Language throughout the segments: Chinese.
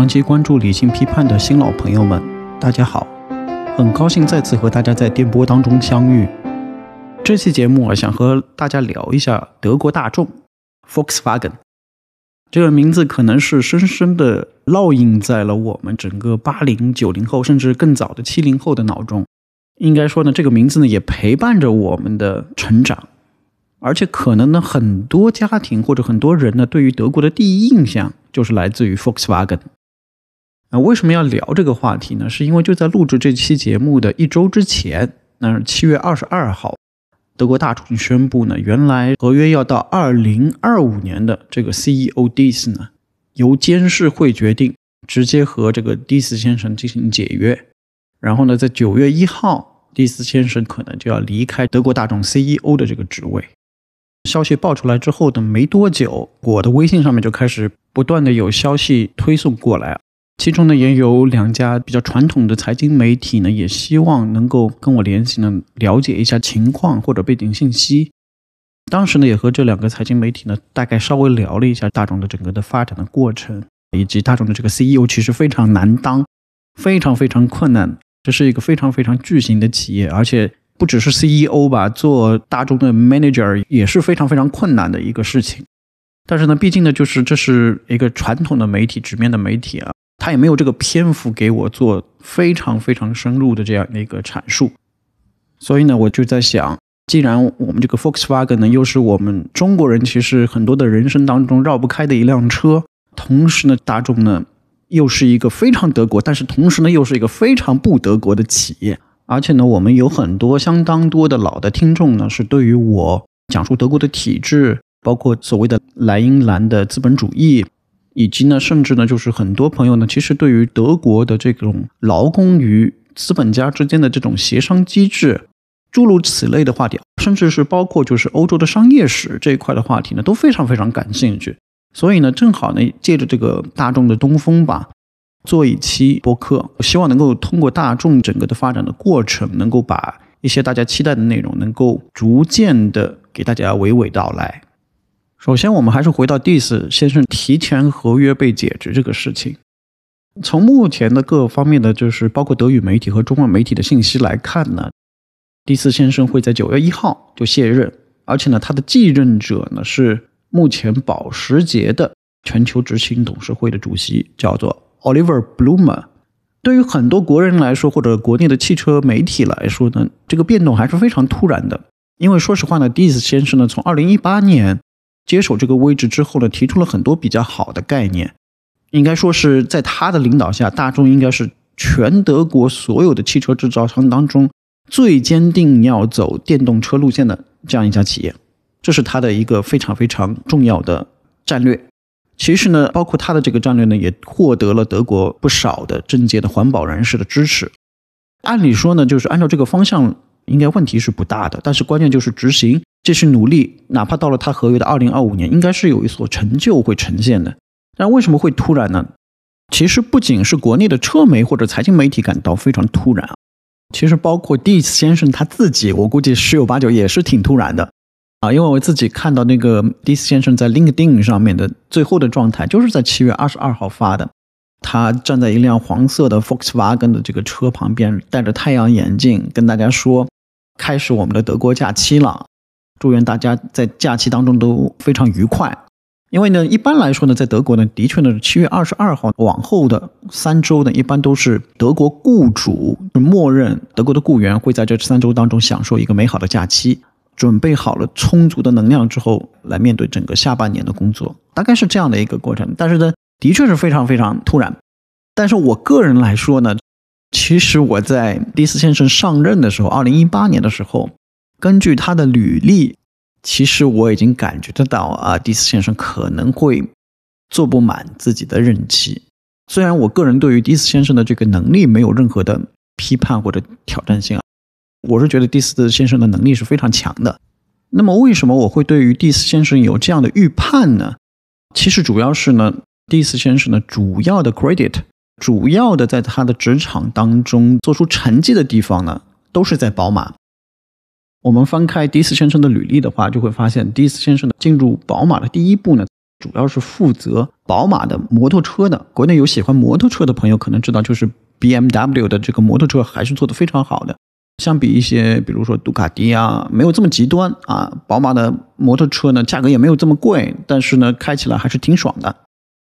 长期关注理性批判的新老朋友们，大家好，很高兴再次和大家在电波当中相遇。这期节目啊，想和大家聊一下德国大众 Volkswagen 这个名字，可能是深深的烙印在了我们整个八零、九零后，甚至更早的七零后的脑中。应该说呢，这个名字呢，也陪伴着我们的成长。而且可能呢，很多家庭或者很多人呢，对于德国的第一印象就是来自于 Volkswagen。啊，为什么要聊这个话题呢？是因为就在录制这期节目的一周之前，那是七月二十二号，德国大众宣布呢，原来合约要到二零二五年的这个 CEO Diss 呢，由监事会决定直接和这个 Diss 先生进行解约。然后呢，在九月一号，Dis 先生可能就要离开德国大众 CEO 的这个职位。消息爆出来之后的没多久，我的微信上面就开始不断的有消息推送过来，其中呢也有两家比较传统的财经媒体呢，也希望能够跟我联系呢，了解一下情况或者背景信息。当时呢也和这两个财经媒体呢大概稍微聊了一下大众的整个的发展的过程，以及大众的这个 CEO 其实非常难当，非常非常困难，这是一个非常非常巨型的企业，而且。不只是 CEO 吧，做大众的 manager 也是非常非常困难的一个事情。但是呢，毕竟呢，就是这是一个传统的媒体，纸面的媒体啊，他也没有这个篇幅给我做非常非常深入的这样的一个阐述。所以呢，我就在想，既然我们这个 Volkswagen 呢，又是我们中国人其实很多的人生当中绕不开的一辆车，同时呢，大众呢又是一个非常德国，但是同时呢又是一个非常不德国的企业。而且呢，我们有很多相当多的老的听众呢，是对于我讲述德国的体制，包括所谓的莱茵兰的资本主义，以及呢，甚至呢，就是很多朋友呢，其实对于德国的这种劳工与资本家之间的这种协商机制，诸如此类的话题，甚至是包括就是欧洲的商业史这一块的话题呢，都非常非常感兴趣。所以呢，正好呢，借着这个大众的东风吧。做一期播客，我希望能够通过大众整个的发展的过程，能够把一些大家期待的内容，能够逐渐的给大家娓娓道来。首先，我们还是回到 Diss 先生提前合约被解职这个事情。从目前的各方面的，就是包括德语媒体和中文媒体的信息来看呢，Diss 先生会在九月一号就卸任，而且呢，他的继任者呢是目前保时捷的全球执行董事会的主席，叫做。Oliver Blumer，对于很多国人来说，或者国内的汽车媒体来说呢，这个变动还是非常突然的。因为说实话呢，Diss 先生呢，从2018年接手这个位置之后呢，提出了很多比较好的概念。应该说是在他的领导下，大众应该是全德国所有的汽车制造商当中最坚定要走电动车路线的这样一家企业。这是他的一个非常非常重要的战略。其实呢，包括他的这个战略呢，也获得了德国不少的政界的环保人士的支持。按理说呢，就是按照这个方向，应该问题是不大的。但是关键就是执行，继续努力，哪怕到了他合约的二零二五年，应该是有一所成就会呈现的。但为什么会突然呢？其实不仅是国内的车媒或者财经媒体感到非常突然啊，其实包括 Diss 先生他自己，我估计十有八九也是挺突然的。啊，因为我自己看到那个 Diss 先生在 LinkedIn 上面的最后的状态，就是在七月二十二号发的。他站在一辆黄色的 Volkswagen 的这个车旁边，戴着太阳眼镜，跟大家说：“开始我们的德国假期了，祝愿大家在假期当中都非常愉快。”因为呢，一般来说呢，在德国呢，的确呢，七月二十二号往后的三周呢，一般都是德国雇主默认德国的雇员会在这三周当中享受一个美好的假期。准备好了充足的能量之后，来面对整个下半年的工作，大概是这样的一个过程。但是呢，的确是非常非常突然。但是我个人来说呢，其实我在迪斯先生上任的时候，二零一八年的时候，根据他的履历，其实我已经感觉得到啊，迪斯先生可能会做不满自己的任期。虽然我个人对于迪斯先生的这个能力没有任何的批判或者挑战性啊。我是觉得蒂斯先生的能力是非常强的。那么，为什么我会对于蒂斯先生有这样的预判呢？其实主要是呢，蒂斯先生呢，主要的 credit，主要的在他的职场当中做出成绩的地方呢，都是在宝马。我们翻开迪斯先生的履历的话，就会发现迪斯先生的进入宝马的第一步呢，主要是负责宝马的摩托车的。国内有喜欢摩托车的朋友可能知道，就是 BMW 的这个摩托车还是做的非常好的。相比一些，比如说杜卡迪啊，没有这么极端啊。宝马的摩托车呢，价格也没有这么贵，但是呢，开起来还是挺爽的。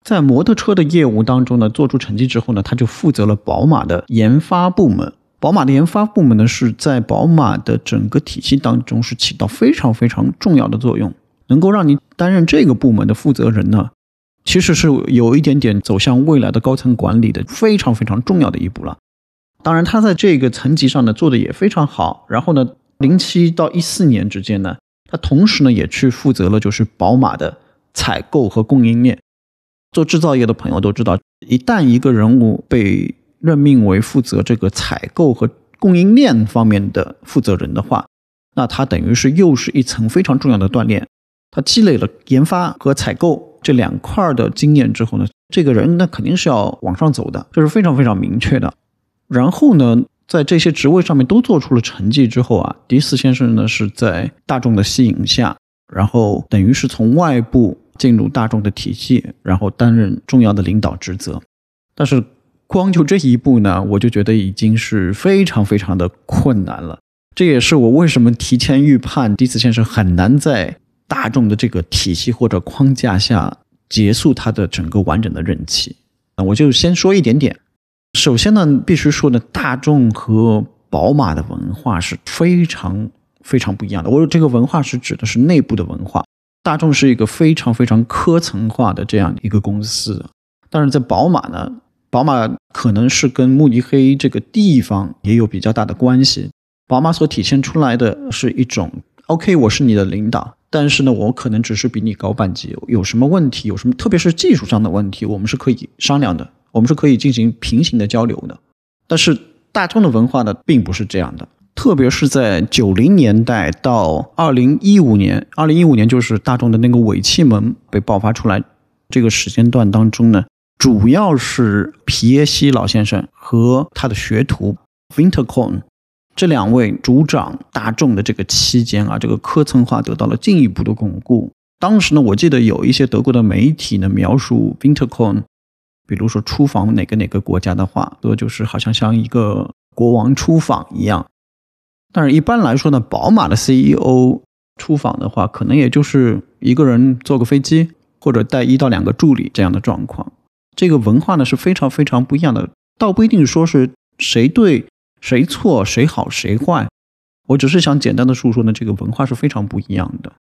在摩托车的业务当中呢，做出成绩之后呢，他就负责了宝马的研发部门。宝马的研发部门呢，是在宝马的整个体系当中是起到非常非常重要的作用。能够让你担任这个部门的负责人呢，其实是有一点点走向未来的高层管理的非常非常重要的一步了。当然，他在这个层级上呢做的也非常好。然后呢，零七到一四年之间呢，他同时呢也去负责了就是宝马的采购和供应链。做制造业的朋友都知道，一旦一个人物被任命为负责这个采购和供应链方面的负责人的话，那他等于是又是一层非常重要的锻炼。他积累了研发和采购这两块的经验之后呢，这个人那肯定是要往上走的，这是非常非常明确的。然后呢，在这些职位上面都做出了成绩之后啊，迪斯先生呢是在大众的吸引下，然后等于是从外部进入大众的体系，然后担任重要的领导职责。但是光就这一步呢，我就觉得已经是非常非常的困难了。这也是我为什么提前预判迪斯先生很难在大众的这个体系或者框架下结束他的整个完整的任期。那我就先说一点点。首先呢，必须说呢，大众和宝马的文化是非常非常不一样的。我这个文化是指的是内部的文化。大众是一个非常非常科层化的这样一个公司，但是在宝马呢，宝马可能是跟慕尼黑这个地方也有比较大的关系。宝马所体现出来的是一种，OK，我是你的领导，但是呢，我可能只是比你高半级，有什么问题，有什么特别是技术上的问题，我们是可以商量的。我们是可以进行平行的交流的，但是大众的文化呢，并不是这样的。特别是在九零年代到二零一五年，二零一五年就是大众的那个尾气门被爆发出来这个时间段当中呢，主要是皮耶西老先生和他的学徒 Winterkorn 这两位主掌大众的这个期间啊，这个科层化得到了进一步的巩固。当时呢，我记得有一些德国的媒体呢描述 Winterkorn。比如说出访哪个哪个国家的话，都就是好像像一个国王出访一样。但是一般来说呢，宝马的 CEO 出访的话，可能也就是一个人坐个飞机，或者带一到两个助理这样的状况。这个文化呢是非常非常不一样的，倒不一定说是谁对谁错，谁好谁坏。我只是想简单的述说呢，这个文化是非常不一样的。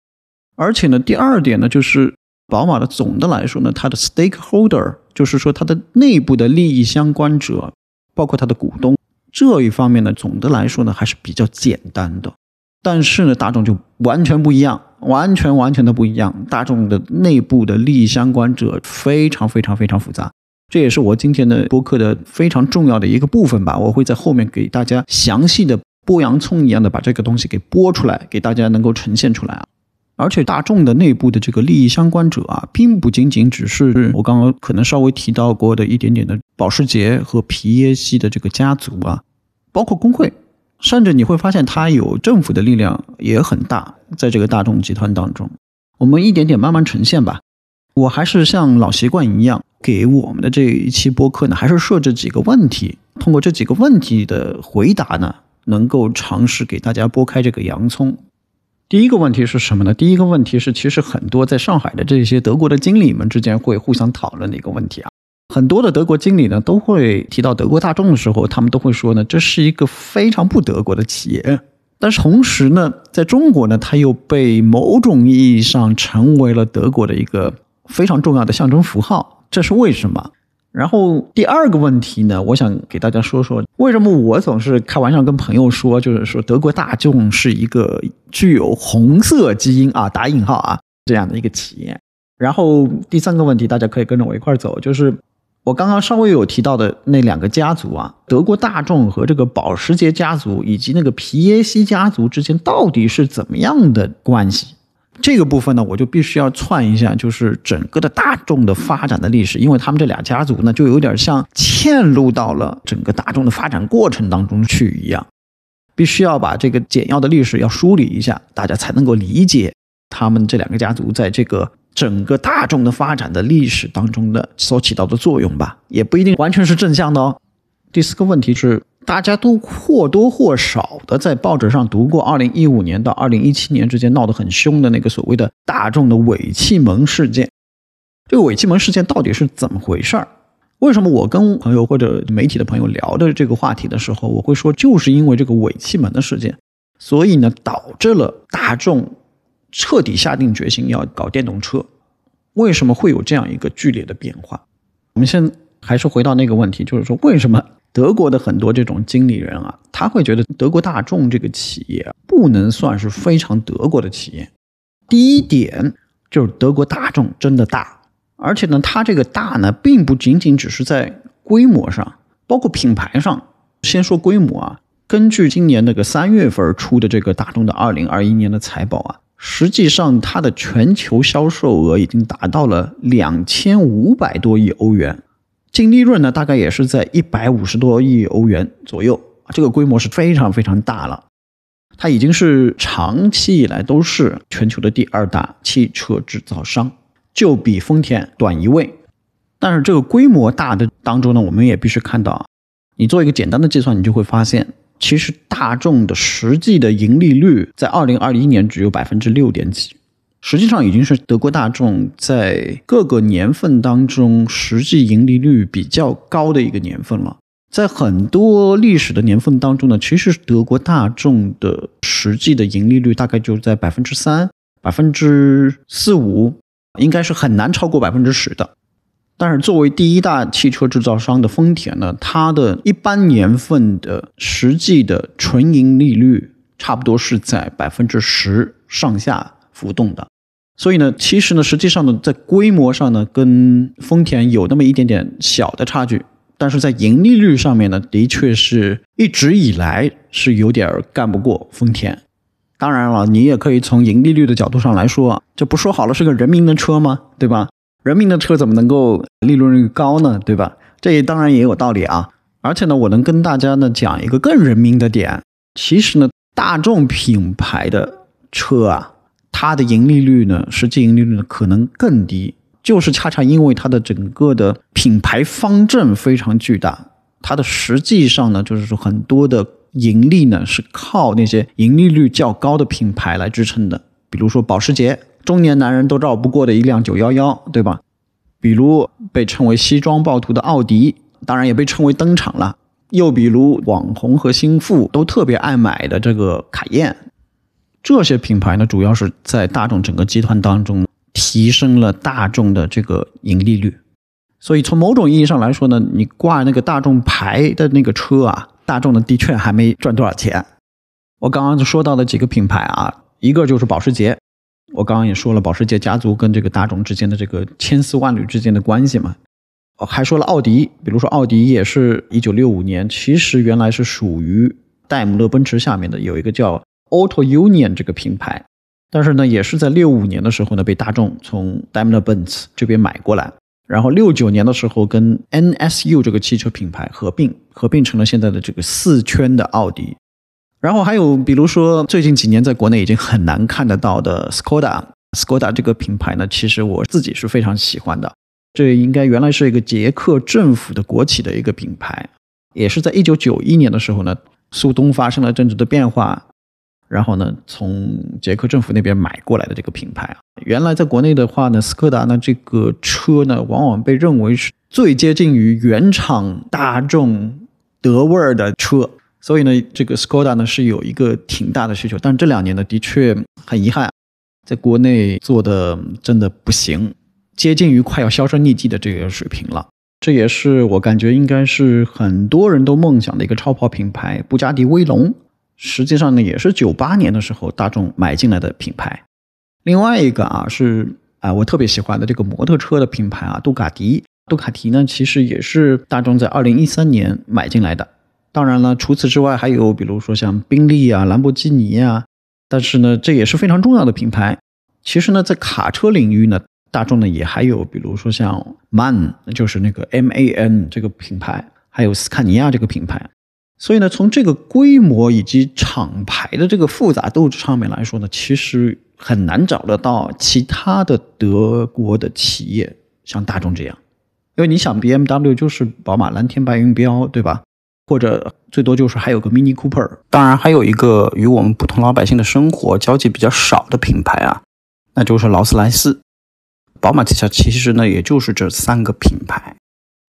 而且呢，第二点呢，就是宝马的总的来说呢，它的 stakeholder。就是说，它的内部的利益相关者，包括它的股东这一方面呢，总的来说呢还是比较简单的。但是呢，大众就完全不一样，完全完全的不一样。大众的内部的利益相关者非常非常非常复杂，这也是我今天的播客的非常重要的一个部分吧。我会在后面给大家详细的剥洋葱一样的把这个东西给剥出来，给大家能够呈现出来啊。而且大众的内部的这个利益相关者啊，并不仅仅只是我刚刚可能稍微提到过的一点点的保时捷和皮耶西的这个家族啊，包括工会，甚至你会发现它有政府的力量也很大，在这个大众集团当中，我们一点点慢慢呈现吧。我还是像老习惯一样，给我们的这一期播客呢，还是设置几个问题，通过这几个问题的回答呢，能够尝试给大家剥开这个洋葱。第一个问题是什么呢？第一个问题是，其实很多在上海的这些德国的经理们之间会互相讨论的一个问题啊。很多的德国经理呢，都会提到德国大众的时候，他们都会说呢，这是一个非常不德国的企业。但是同时呢，在中国呢，它又被某种意义上成为了德国的一个非常重要的象征符号。这是为什么？然后第二个问题呢，我想给大家说说，为什么我总是开玩笑跟朋友说，就是说德国大众是一个具有红色基因啊，打引号啊这样的一个企业。然后第三个问题，大家可以跟着我一块走，就是我刚刚稍微有提到的那两个家族啊，德国大众和这个保时捷家族以及那个皮耶西家族之间到底是怎么样的关系？这个部分呢，我就必须要串一下，就是整个的大众的发展的历史，因为他们这俩家族呢，就有点像嵌入到了整个大众的发展过程当中去一样，必须要把这个简要的历史要梳理一下，大家才能够理解他们这两个家族在这个整个大众的发展的历史当中的所起到的作用吧，也不一定完全是正向的哦。第四个问题是，大家都或多或少的在报纸上读过2015年到2017年之间闹得很凶的那个所谓的大众的尾气门事件。这个尾气门事件到底是怎么回事儿？为什么我跟朋友或者媒体的朋友聊的这个话题的时候，我会说就是因为这个尾气门的事件，所以呢导致了大众彻底下定决心要搞电动车。为什么会有这样一个剧烈的变化？我们先还是回到那个问题，就是说为什么德国的很多这种经理人啊，他会觉得德国大众这个企业不能算是非常德国的企业？第一点就是德国大众真的大。而且呢，它这个大呢，并不仅仅只是在规模上，包括品牌上。先说规模啊，根据今年那个三月份出的这个大众的二零二一年的财报啊，实际上它的全球销售额已经达到了两千五百多亿欧元，净利润呢，大概也是在一百五十多亿欧元左右。这个规模是非常非常大了，它已经是长期以来都是全球的第二大汽车制造商。就比丰田短一位，但是这个规模大的当中呢，我们也必须看到啊，你做一个简单的计算，你就会发现，其实大众的实际的盈利率在二零二一年只有百分之六点几，实际上已经是德国大众在各个年份当中实际盈利率比较高的一个年份了。在很多历史的年份当中呢，其实德国大众的实际的盈利率大概就在百分之三、百分之四五。应该是很难超过百分之十的，但是作为第一大汽车制造商的丰田呢，它的一般年份的实际的纯盈利率差不多是在百分之十上下浮动的，所以呢，其实呢，实际上呢，在规模上呢，跟丰田有那么一点点小的差距，但是在盈利率上面呢，的确是一直以来是有点干不过丰田。当然了，你也可以从盈利率的角度上来说，这不说好了是个人民的车吗？对吧？人民的车怎么能够利润率高呢？对吧？这也当然也有道理啊。而且呢，我能跟大家呢讲一个更人民的点，其实呢，大众品牌的车啊，它的盈利率呢，实际盈利率呢可能更低，就是恰恰因为它的整个的品牌方阵非常巨大，它的实际上呢，就是说很多的。盈利呢是靠那些盈利率较高的品牌来支撑的，比如说保时捷，中年男人都绕不过的一辆911，对吧？比如被称为西装暴徒的奥迪，当然也被称为登场了。又比如网红和心腹都特别爱买的这个卡宴，这些品牌呢，主要是在大众整个集团当中提升了大众的这个盈利率。所以从某种意义上来说呢，你挂那个大众牌的那个车啊。大众的，的确还没赚多少钱。我刚刚就说到的几个品牌啊，一个就是保时捷。我刚刚也说了，保时捷家族跟这个大众之间的这个千丝万缕之间的关系嘛。哦，还说了奥迪，比如说奥迪也是一九六五年，其实原来是属于戴姆勒奔驰下面的，有一个叫 Auto Union 这个品牌，但是呢，也是在六五年的时候呢，被大众从戴姆勒奔驰这边买过来。然后六九年的时候，跟 NSU 这个汽车品牌合并，合并成了现在的这个四圈的奥迪。然后还有比如说最近几年在国内已经很难看得到的 Skoda，Skoda 这个品牌呢，其实我自己是非常喜欢的。这应该原来是一个捷克政府的国企的一个品牌，也是在一九九一年的时候呢，苏东发生了政治的变化。然后呢，从捷克政府那边买过来的这个品牌啊，原来在国内的话呢，斯柯达呢这个车呢，往往被认为是最接近于原厂大众德味儿的车，所以呢，这个斯柯达呢是有一个挺大的需求。但这两年呢，的确很遗憾，在国内做的真的不行，接近于快要销声匿迹的这个水平了。这也是我感觉应该是很多人都梦想的一个超跑品牌——布加迪威龙。实际上呢，也是九八年的时候大众买进来的品牌。另外一个啊，是啊，我特别喜欢的这个摩托车的品牌啊，杜卡迪。杜卡迪呢，其实也是大众在二零一三年买进来的。当然了，除此之外，还有比如说像宾利啊、兰博基尼啊。但是呢，这也是非常重要的品牌。其实呢，在卡车领域呢，大众呢也还有比如说像 MAN，就是那个 M A N 这个品牌，还有斯堪尼亚这个品牌。所以呢，从这个规模以及厂牌的这个复杂度上面来说呢，其实很难找得到其他的德国的企业像大众这样，因为你想，B M W 就是宝马蓝天白云标，对吧？或者最多就是还有个 Mini Cooper，当然还有一个与我们普通老百姓的生活交集比较少的品牌啊，那就是劳斯莱斯。宝马旗下其实呢，也就是这三个品牌，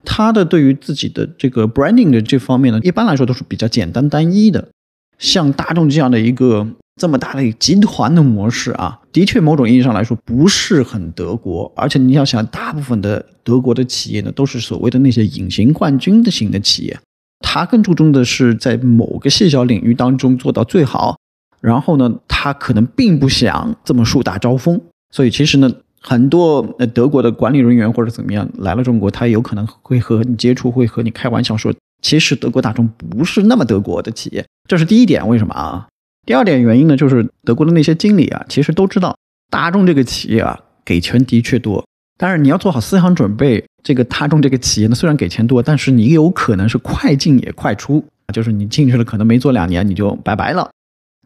它的对于自己的这个 branding 的这方面呢，一般来说都是比较简单单一的。像大众这样的一个这么大的集团的模式啊，的确某种意义上来说不是很德国。而且你要想，大部分的德国的企业呢，都是所谓的那些隐形冠军的型的企业，他更注重的是在某个细小领域当中做到最好。然后呢，他可能并不想这么树大招风。所以其实呢，很多呃德国的管理人员或者怎么样来了中国，他有可能会和你接触，会和你开玩笑说。其实德国大众不是那么德国的企业，这是第一点。为什么啊？第二点原因呢，就是德国的那些经理啊，其实都知道大众这个企业啊，给钱的确多。但是你要做好思想准备，这个大众这个企业呢，虽然给钱多，但是你有可能是快进也快出，就是你进去了，可能没做两年你就拜拜了。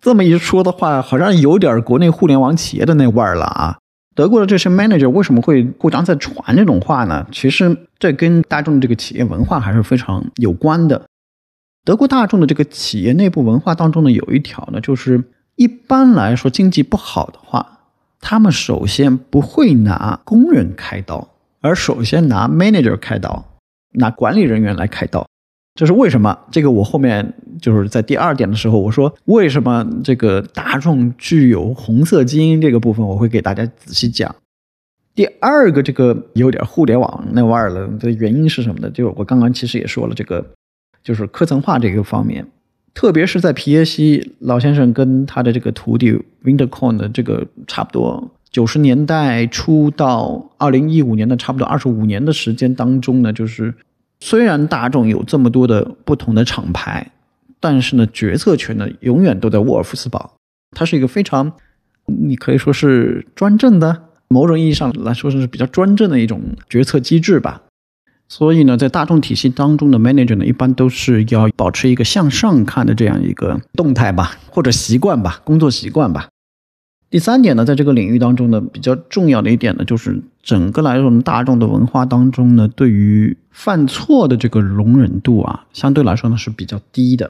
这么一说的话，好像有点国内互联网企业的那味儿了啊。德国的这些 manager 为什么会互相在传这种话呢？其实这跟大众这个企业文化还是非常有关的。德国大众的这个企业内部文化当中呢，有一条呢，就是一般来说经济不好的话，他们首先不会拿工人开刀，而首先拿 manager 开刀，拿管理人员来开刀。这是为什么？这个我后面就是在第二点的时候，我说为什么这个大众具有红色基因这个部分，我会给大家仔细讲。第二个，这个有点互联网那味儿了的原因是什么呢？就是我刚刚其实也说了，这个就是科层化这个方面，特别是在皮耶西老先生跟他的这个徒弟 Winterkorn 的这个差不多九十年代初到二零一五年的差不多二十五年的时间当中呢，就是。虽然大众有这么多的不同的厂牌，但是呢，决策权呢永远都在沃尔夫斯堡。它是一个非常，你可以说是专政的，某种意义上来说是比较专政的一种决策机制吧。所以呢，在大众体系当中的 manager 呢，一般都是要保持一个向上看的这样一个动态吧，或者习惯吧，工作习惯吧。第三点呢，在这个领域当中呢，比较重要的一点呢，就是整个来说，我们大众的文化当中呢，对于犯错的这个容忍度啊，相对来说呢是比较低的。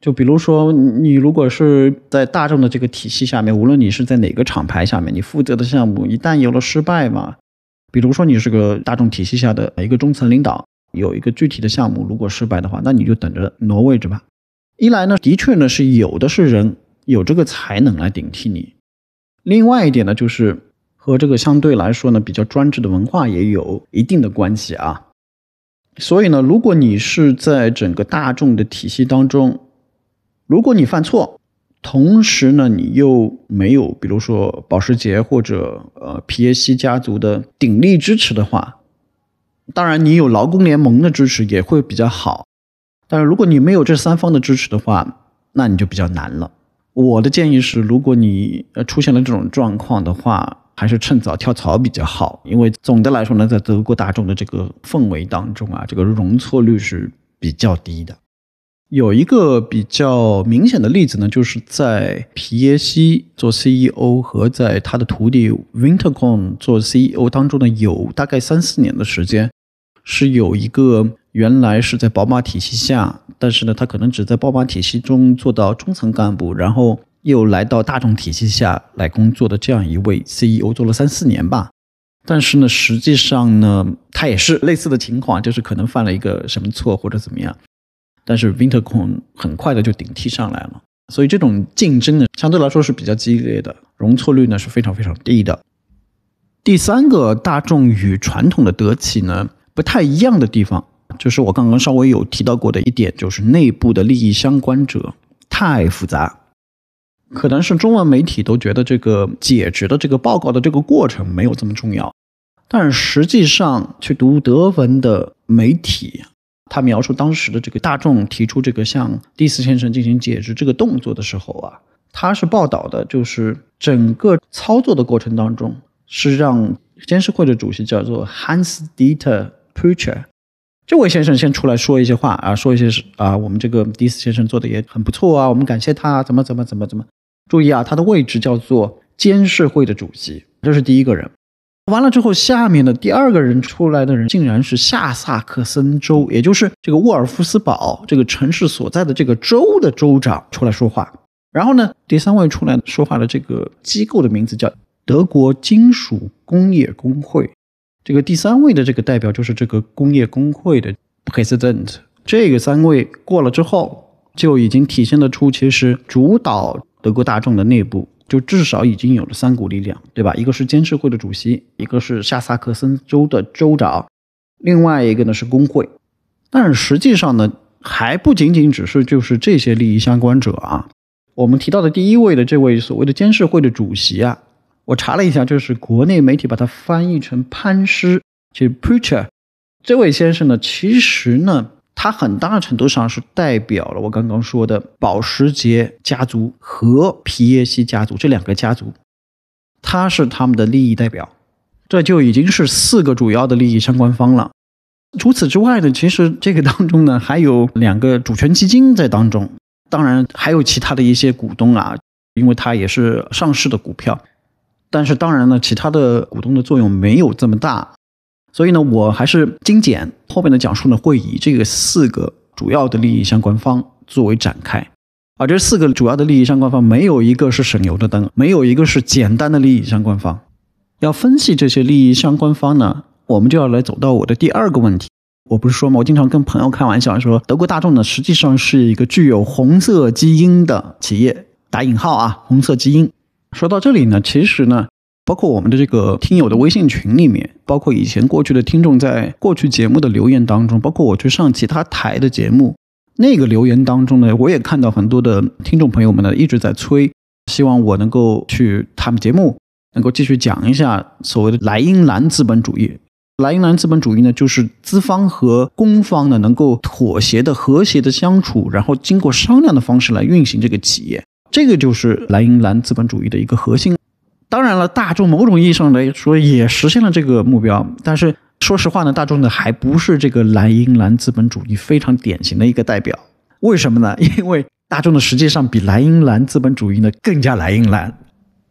就比如说，你如果是在大众的这个体系下面，无论你是在哪个厂牌下面，你负责的项目一旦有了失败嘛，比如说你是个大众体系下的一个中层领导，有一个具体的项目如果失败的话，那你就等着挪位置吧。一来呢，的确呢是有的是人有这个才能来顶替你。另外一点呢，就是和这个相对来说呢比较专制的文化也有一定的关系啊。所以呢，如果你是在整个大众的体系当中，如果你犯错，同时呢你又没有比如说保时捷或者呃皮耶西家族的鼎力支持的话，当然你有劳工联盟的支持也会比较好。但是如果你没有这三方的支持的话，那你就比较难了。我的建议是，如果你呃出现了这种状况的话，还是趁早跳槽比较好。因为总的来说呢，在德国大众的这个氛围当中啊，这个容错率是比较低的。有一个比较明显的例子呢，就是在皮耶西做 CEO 和在他的徒弟 Wintercon 做 CEO 当中呢，有大概三四年的时间，是有一个。原来是在宝马体系下，但是呢，他可能只在宝马体系中做到中层干部，然后又来到大众体系下来工作的这样一位 CEO，做了三四年吧。但是呢，实际上呢，他也是类似的情况，就是可能犯了一个什么错或者怎么样。但是 Wintercon 很快的就顶替上来了，所以这种竞争呢，相对来说是比较激烈的，容错率呢是非常非常低的。第三个大众与传统的德企呢不太一样的地方。就是我刚刚稍微有提到过的一点，就是内部的利益相关者太复杂，可能是中文媒体都觉得这个解职的这个报告的这个过程没有这么重要，但实际上去读德文的媒体，他描述当时的这个大众提出这个向第四先生进行解职这个动作的时候啊，他是报道的，就是整个操作的过程当中是让监事会的主席叫做 Hans Dieter Pucher。这位先生先出来说一些话啊，说一些是啊，我们这个第四先生做的也很不错啊，我们感谢他啊，怎么怎么怎么怎么。注意啊，他的位置叫做监事会的主席，这是第一个人。完了之后，下面的第二个人出来的人，竟然是下萨克森州，也就是这个沃尔夫斯堡这个城市所在的这个州的州长出来说话。然后呢，第三位出来说话的这个机构的名字叫德国金属工业工会。这个第三位的这个代表就是这个工业工会的 president。这个三位过了之后，就已经体现得出，其实主导德国大众的内部。就至少已经有了三股力量，对吧？一个是监事会的主席，一个是下萨克森州的州长，另外一个呢是工会。但是实际上呢，还不仅仅只是就是这些利益相关者啊。我们提到的第一位的这位所谓的监事会的主席啊，我查了一下，就是国内媒体把它翻译成潘师，就 preacher。这位先生呢，其实呢。它很大程度上是代表了我刚刚说的保时捷家族和皮耶西家族这两个家族，它是他们的利益代表，这就已经是四个主要的利益相关方了。除此之外呢，其实这个当中呢还有两个主权基金在当中，当然还有其他的一些股东啊，因为它也是上市的股票，但是当然呢，其他的股东的作用没有这么大。所以呢，我还是精简后面的讲述呢，会以这个四个主要的利益相关方作为展开。而这四个主要的利益相关方，没有一个是省油的灯，没有一个是简单的利益相关方。要分析这些利益相关方呢，我们就要来走到我的第二个问题。我不是说吗？我经常跟朋友开玩笑说，德国大众呢，实际上是一个具有红色基因的企业，打引号啊，红色基因。说到这里呢，其实呢。包括我们的这个听友的微信群里面，包括以前过去的听众在过去节目的留言当中，包括我去上其他台的节目，那个留言当中呢，我也看到很多的听众朋友们呢一直在催，希望我能够去他们节目，能够继续讲一下所谓的莱茵兰资本主义。莱茵兰资本主义呢，就是资方和公方呢能够妥协的、和谐的相处，然后经过商量的方式来运行这个企业，这个就是莱茵兰资本主义的一个核心。当然了，大众某种意义上来说也实现了这个目标，但是说实话呢，大众呢还不是这个莱茵兰资本主义非常典型的一个代表。为什么呢？因为大众呢实际上比莱茵兰资本主义呢更加莱茵兰。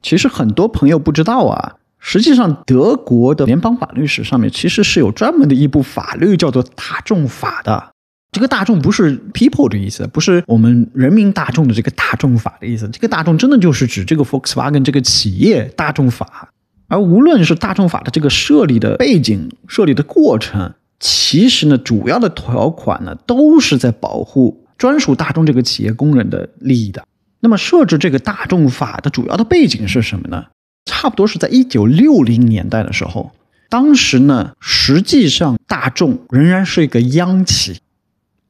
其实很多朋友不知道啊，实际上德国的联邦法律史上面其实是有专门的一部法律叫做大众法的。这个大众不是 people 的意思，不是我们人民大众的这个大众法的意思。这个大众真的就是指这个 Volkswagen 这个企业大众法。而无论是大众法的这个设立的背景、设立的过程，其实呢，主要的条款呢，都是在保护专属大众这个企业工人的利益的。那么，设置这个大众法的主要的背景是什么呢？差不多是在一九六零年代的时候，当时呢，实际上大众仍然是一个央企。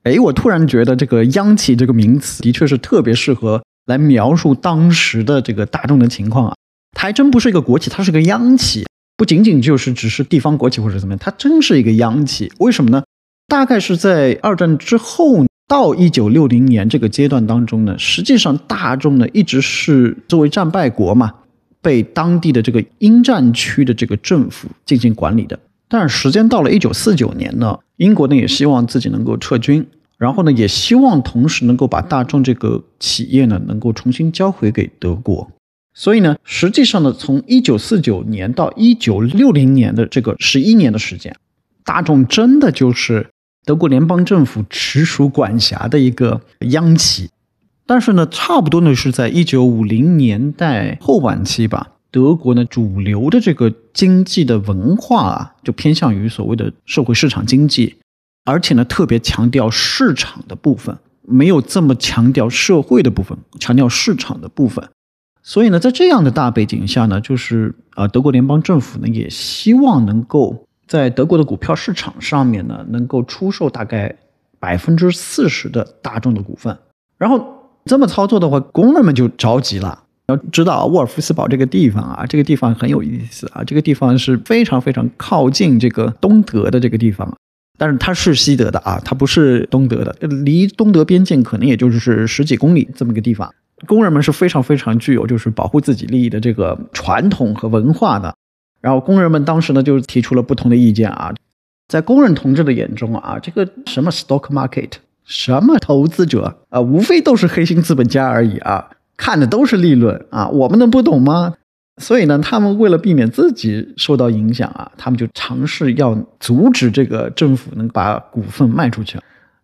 哎，我突然觉得这个“央企”这个名词的确是特别适合来描述当时的这个大众的情况啊。它还真不是一个国企，它是个央企，不仅仅就是只是地方国企或者怎么样，它真是一个央企。为什么呢？大概是在二战之后到一九六零年这个阶段当中呢，实际上大众呢一直是作为战败国嘛，被当地的这个英战区的这个政府进行管理的。但是时间到了一九四九年呢，英国呢也希望自己能够撤军，然后呢也希望同时能够把大众这个企业呢能够重新交回给德国。所以呢，实际上呢，从一九四九年到一九六零年的这个十一年的时间，大众真的就是德国联邦政府直属管辖的一个央企。但是呢，差不多呢是在一九五零年代后晚期吧。德国呢，主流的这个经济的文化啊，就偏向于所谓的社会市场经济，而且呢，特别强调市场的部分，没有这么强调社会的部分，强调市场的部分。所以呢，在这样的大背景下呢，就是啊，德国联邦政府呢，也希望能够在德国的股票市场上面呢，能够出售大概百分之四十的大众的股份。然后这么操作的话，工人们就着急了。要知道沃尔夫斯堡这个地方啊，这个地方很有意思啊。这个地方是非常非常靠近这个东德的这个地方，但是它是西德的啊，它不是东德的，离东德边境可能也就是十几公里这么个地方。工人们是非常非常具有就是保护自己利益的这个传统和文化的。然后工人们当时呢就提出了不同的意见啊，在工人同志的眼中啊，这个什么 stock market，什么投资者啊，无非都是黑心资本家而已啊。看的都是利润啊，我们能不懂吗？所以呢，他们为了避免自己受到影响啊，他们就尝试要阻止这个政府能把股份卖出去。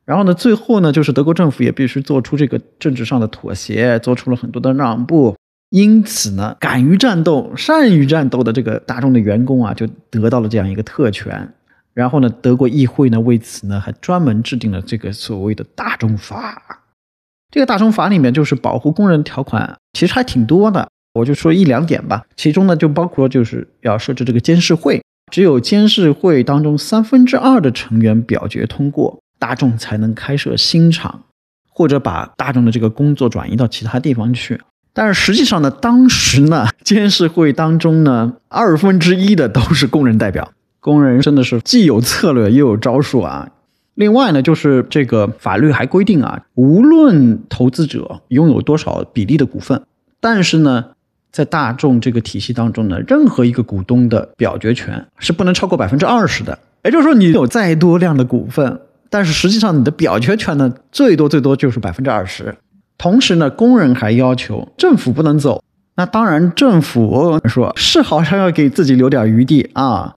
然后呢，最后呢，就是德国政府也必须做出这个政治上的妥协，做出了很多的让步。因此呢，敢于战斗、善于战斗的这个大众的员工啊，就得到了这样一个特权。然后呢，德国议会呢，为此呢，还专门制定了这个所谓的大众法。这个大众法里面就是保护工人条款，其实还挺多的。我就说一两点吧，其中呢就包括就是要设置这个监事会，只有监事会当中三分之二的成员表决通过，大众才能开设新厂，或者把大众的这个工作转移到其他地方去。但是实际上呢，当时呢，监事会当中呢，二分之一的都是工人代表，工人真的是既有策略又有招数啊。另外呢，就是这个法律还规定啊，无论投资者拥有多少比例的股份，但是呢。在大众这个体系当中呢，任何一个股东的表决权是不能超过百分之二十的。也就是说，你有再多量的股份，但是实际上你的表决权呢，最多最多就是百分之二十。同时呢，工人还要求政府不能走。那当然，政府说是好像要给自己留点余地啊。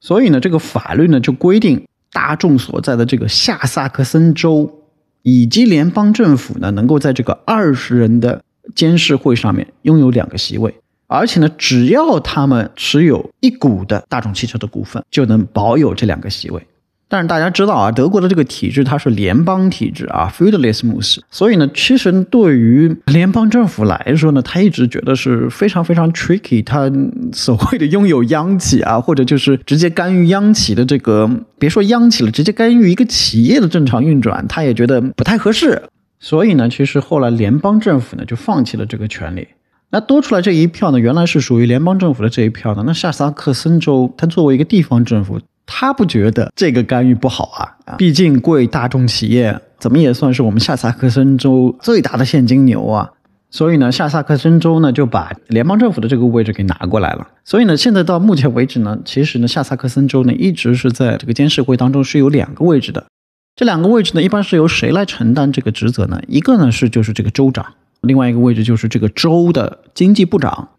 所以呢，这个法律呢就规定，大众所在的这个下萨克森州以及联邦政府呢，能够在这个二十人的。监事会上面拥有两个席位，而且呢，只要他们持有一股的大众汽车的股份，就能保有这两个席位。但是大家知道啊，德国的这个体制它是联邦体制啊 f e u d a l i s m u s 所以呢，其实对于联邦政府来说呢，他一直觉得是非常非常 tricky。他所谓的拥有央企啊，或者就是直接干预央企的这个，别说央企了，直接干预一个企业的正常运转，他也觉得不太合适。所以呢，其实后来联邦政府呢就放弃了这个权利。那多出来这一票呢，原来是属于联邦政府的这一票呢。那下萨克森州，它作为一个地方政府，他不觉得这个干预不好啊。毕竟贵大众企业怎么也算是我们下萨克森州最大的现金牛啊。所以呢，下萨克森州呢就把联邦政府的这个位置给拿过来了。所以呢，现在到目前为止呢，其实呢，下萨克森州呢一直是在这个监事会当中是有两个位置的。这两个位置呢，一般是由谁来承担这个职责呢？一个呢是就是这个州长，另外一个位置就是这个州的经济部长。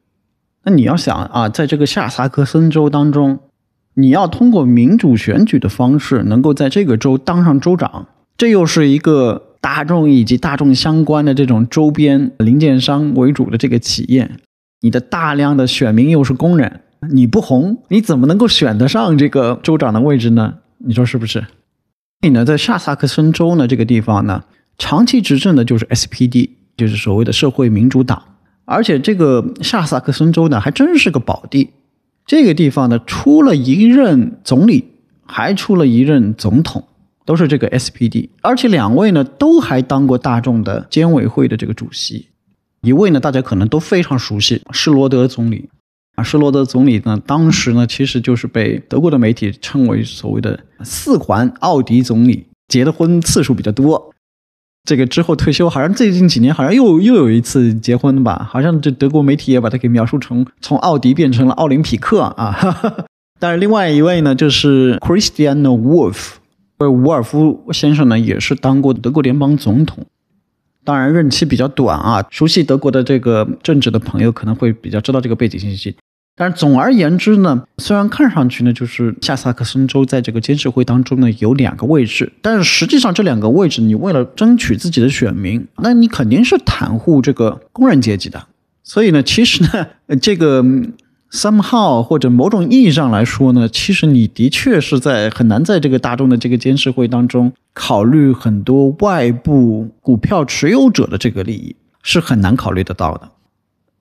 那你要想啊，在这个下萨克森州当中，你要通过民主选举的方式能够在这个州当上州长，这又是一个大众以及大众相关的这种周边零件商为主的这个企业，你的大量的选民又是工人，你不红，你怎么能够选得上这个州长的位置呢？你说是不是？所以呢，在下萨克森州呢这个地方呢，长期执政的就是 SPD，就是所谓的社会民主党。而且这个下萨克森州呢，还真是个宝地。这个地方呢，出了一任总理，还出了一任总统，都是这个 SPD。而且两位呢，都还当过大众的监委会的这个主席。一位呢，大家可能都非常熟悉，施罗德总理。啊，施罗德总理呢，当时呢，其实就是被德国的媒体称为所谓的“四环奥迪总理”，结的婚次数比较多。这个之后退休，好像最近几年好像又又有一次结婚吧？好像这德国媒体也把他给描述成从奥迪变成了奥林匹克啊。哈 哈但是另外一位呢，就是 Christian Wolf，伍尔夫先生呢，也是当过德国联邦总统，当然任期比较短啊。熟悉德国的这个政治的朋友可能会比较知道这个背景信息。但是总而言之呢，虽然看上去呢，就是下萨克森州在这个监事会当中呢有两个位置，但是实际上这两个位置，你为了争取自己的选民，那你肯定是袒护这个工人阶级的。所以呢，其实呢，这个 somehow 或者某种意义上来说呢，其实你的确是在很难在这个大众的这个监事会当中考虑很多外部股票持有者的这个利益，是很难考虑得到的。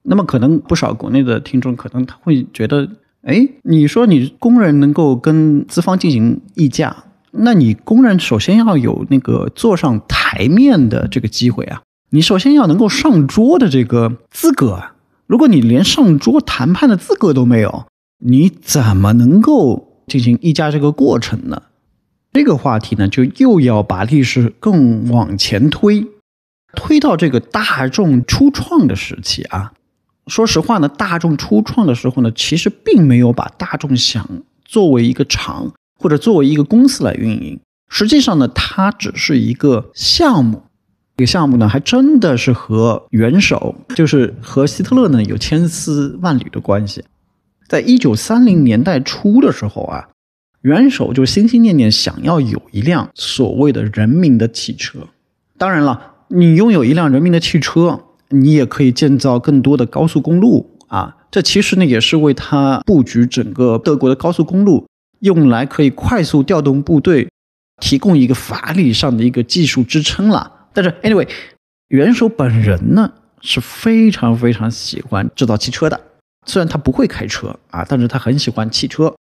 那么可能不少国内的听众可能他会觉得，哎，你说你工人能够跟资方进行议价，那你工人首先要有那个坐上台面的这个机会啊，你首先要能够上桌的这个资格啊。如果你连上桌谈判的资格都没有，你怎么能够进行议价这个过程呢？这个话题呢，就又要把历史更往前推，推到这个大众初创的时期啊。说实话呢，大众初创的时候呢，其实并没有把大众想作为一个厂或者作为一个公司来运营。实际上呢，它只是一个项目。这个项目呢，还真的是和元首，就是和希特勒呢有千丝万缕的关系。在一九三零年代初的时候啊，元首就心心念念想要有一辆所谓的人民的汽车。当然了，你拥有一辆人民的汽车，你也可以建造更多的高速公路啊。这其实呢，也是为他布局整个德国的高速公路，用来可以快速调动部队，提供一个法理上的一个技术支撑了。但是，anyway，元首本人呢是非常非常喜欢制造汽车的。虽然他不会开车啊，但是他很喜欢汽车，